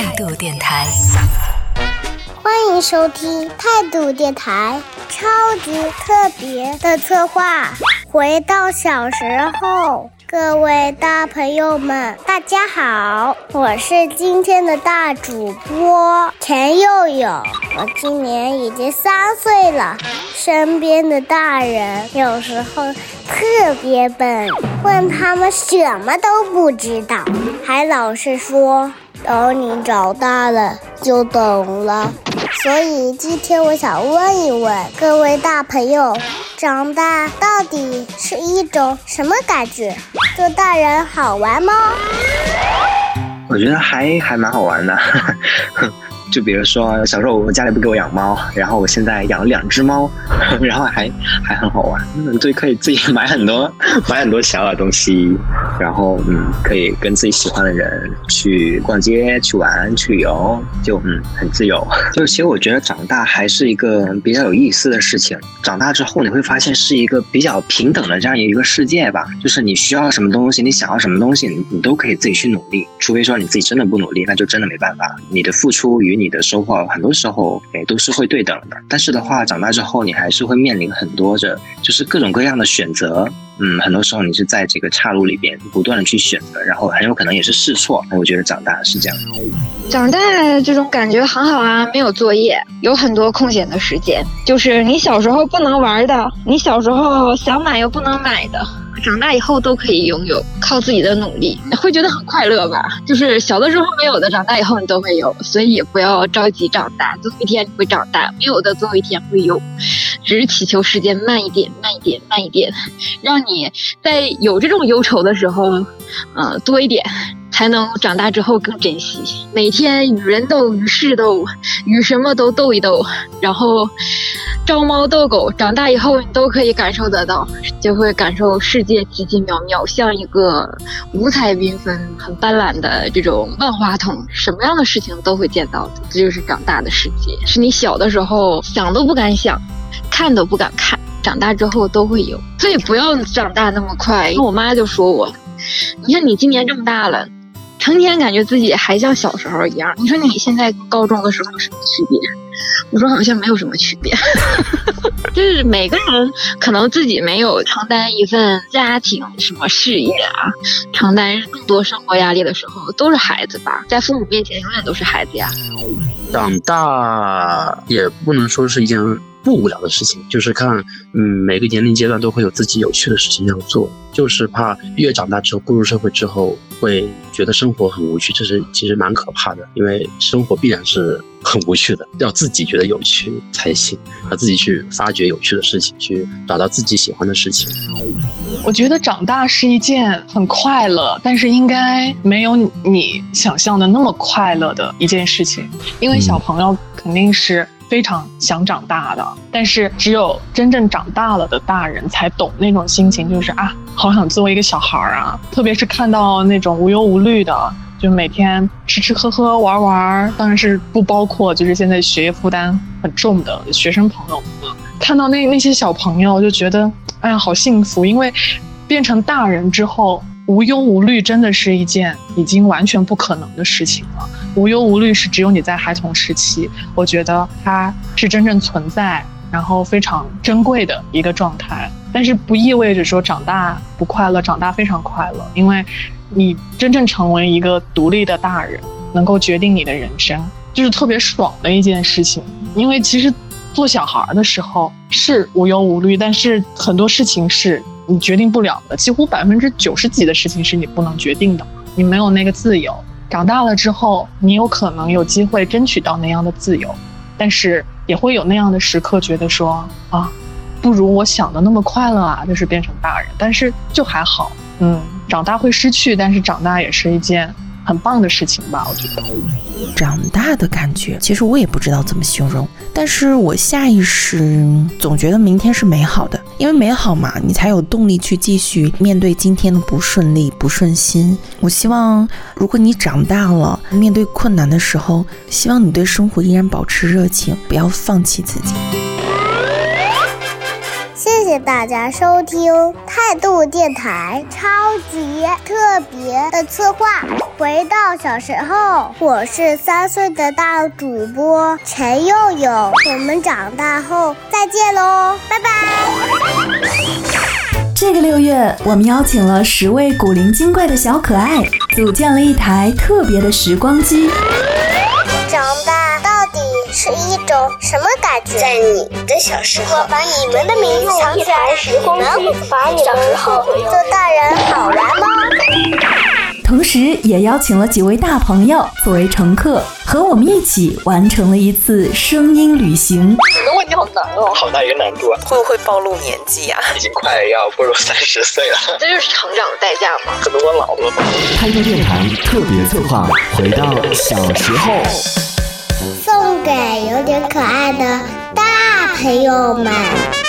态度电台，欢迎收听态度电台超级特别的策划。回到小时候，各位大朋友们，大家好，我是今天的大主播陈佑佑。我今年已经三岁了，身边的大人有时候特别笨，问他们什么都不知道，还老是说。等你长大了就懂了，所以今天我想问一问各位大朋友，长大到底是一种什么感觉？做大人好玩吗？我觉得还还蛮好玩的。就比如说，小时候我家里不给我养猫，然后我现在养了两只猫，然后还还很好玩，对可以自己买很多买很多小的东西，然后嗯，可以跟自己喜欢的人去逛街、去玩、去旅游，就嗯很自由。就其实我觉得长大还是一个比较有意思的事情。长大之后你会发现是一个比较平等的这样一个世界吧，就是你需要什么东西，你想要什么东西，你你都可以自己去努力，除非说你自己真的不努力，那就真的没办法。你的付出与你的收获很多时候诶都是会对等的，但是的话，长大之后你还是会面临很多的，就是各种各样的选择。嗯，很多时候你是在这个岔路里边不断的去选择，然后很有可能也是试错。我觉得长大是这样。长大这种感觉很好啊，没有作业，有很多空闲的时间，就是你小时候不能玩的，你小时候想买又不能买的。长大以后都可以拥有，靠自己的努力，会觉得很快乐吧？就是小的时候没有的，长大以后你都会有，所以也不要着急长大，总有一天你会长大，没有的总有一天会有，只是祈求时间慢一点，慢一点，慢一点，让你在有这种忧愁的时候，嗯，多一点。才能长大之后更珍惜每天与人斗、与事斗、与什么都斗一斗，然后招猫逗狗。长大以后，你都可以感受得到，就会感受世界奇奇妙妙，像一个五彩缤纷、很斑斓的这种万花筒，什么样的事情都会见到的。这就是长大的世界，是你小的时候想都不敢想，看都不敢看，长大之后都会有。所以不要长大那么快，因为我妈就说我，你看你今年这么大了。成天感觉自己还像小时候一样，你说你现在高中的时候什么区别？我说好像没有什么区别，就是每个人可能自己没有承担一份家庭什么事业啊，承担更多生活压力的时候，都是孩子吧，在父母面前永远都是孩子呀。长大也不能说是一件。不无聊的事情，就是看，嗯，每个年龄阶段都会有自己有趣的事情要做，就是怕越长大之后步入社会之后，会觉得生活很无趣，这是其实蛮可怕的，因为生活必然是很无趣的，要自己觉得有趣才行，要自己去发掘有趣的事情，去找到自己喜欢的事情。我觉得长大是一件很快乐，但是应该没有你想象的那么快乐的一件事情，因为小朋友肯定是。非常想长大的，但是只有真正长大了的大人才懂那种心情，就是啊，好想做一个小孩儿啊！特别是看到那种无忧无虑的，就每天吃吃喝喝玩玩，当然是不包括就是现在学业负担很重的学生朋友。看到那那些小朋友，就觉得哎呀，好幸福，因为变成大人之后。无忧无虑真的是一件已经完全不可能的事情了。无忧无虑是只有你在孩童时期，我觉得它是真正存在，然后非常珍贵的一个状态。但是不意味着说长大不快乐，长大非常快乐，因为你真正成为一个独立的大人，能够决定你的人生，就是特别爽的一件事情。因为其实做小孩的时候是无忧无虑，但是很多事情是。你决定不了的，几乎百分之九十几的事情是你不能决定的，你没有那个自由。长大了之后，你有可能有机会争取到那样的自由，但是也会有那样的时刻，觉得说啊，不如我想的那么快乐啊，就是变成大人。但是就还好，嗯，长大会失去，但是长大也是一件。很棒的事情吧，我觉得。长大的感觉，其实我也不知道怎么形容，但是我下意识总觉得明天是美好的，因为美好嘛，你才有动力去继续面对今天的不顺利、不顺心。我希望，如果你长大了，面对困难的时候，希望你对生活依然保持热情，不要放弃自己。谢大家收听态度电台超级特别的策划。回到小时候，我是三岁的大主播陈佑佑。我们长大后再见喽，拜拜。这个六月，我们邀请了十位古灵精怪的小可爱，组建了一台特别的时光机。什么感觉？在你的小时候，把你们的名字藏起来，时光机，把你小时候做大人好玩吗？同时，也邀请了几位大朋友作为乘客，和我们一起完成了一次声音旅行。你的问题好难哦，好大一个难度啊！会不会暴露年纪呀、已经快要步入三十岁了，这就是成长的代价吗。可能我老了吧。态度电台特别策划，回到小时候。送给有点可爱的大朋友们。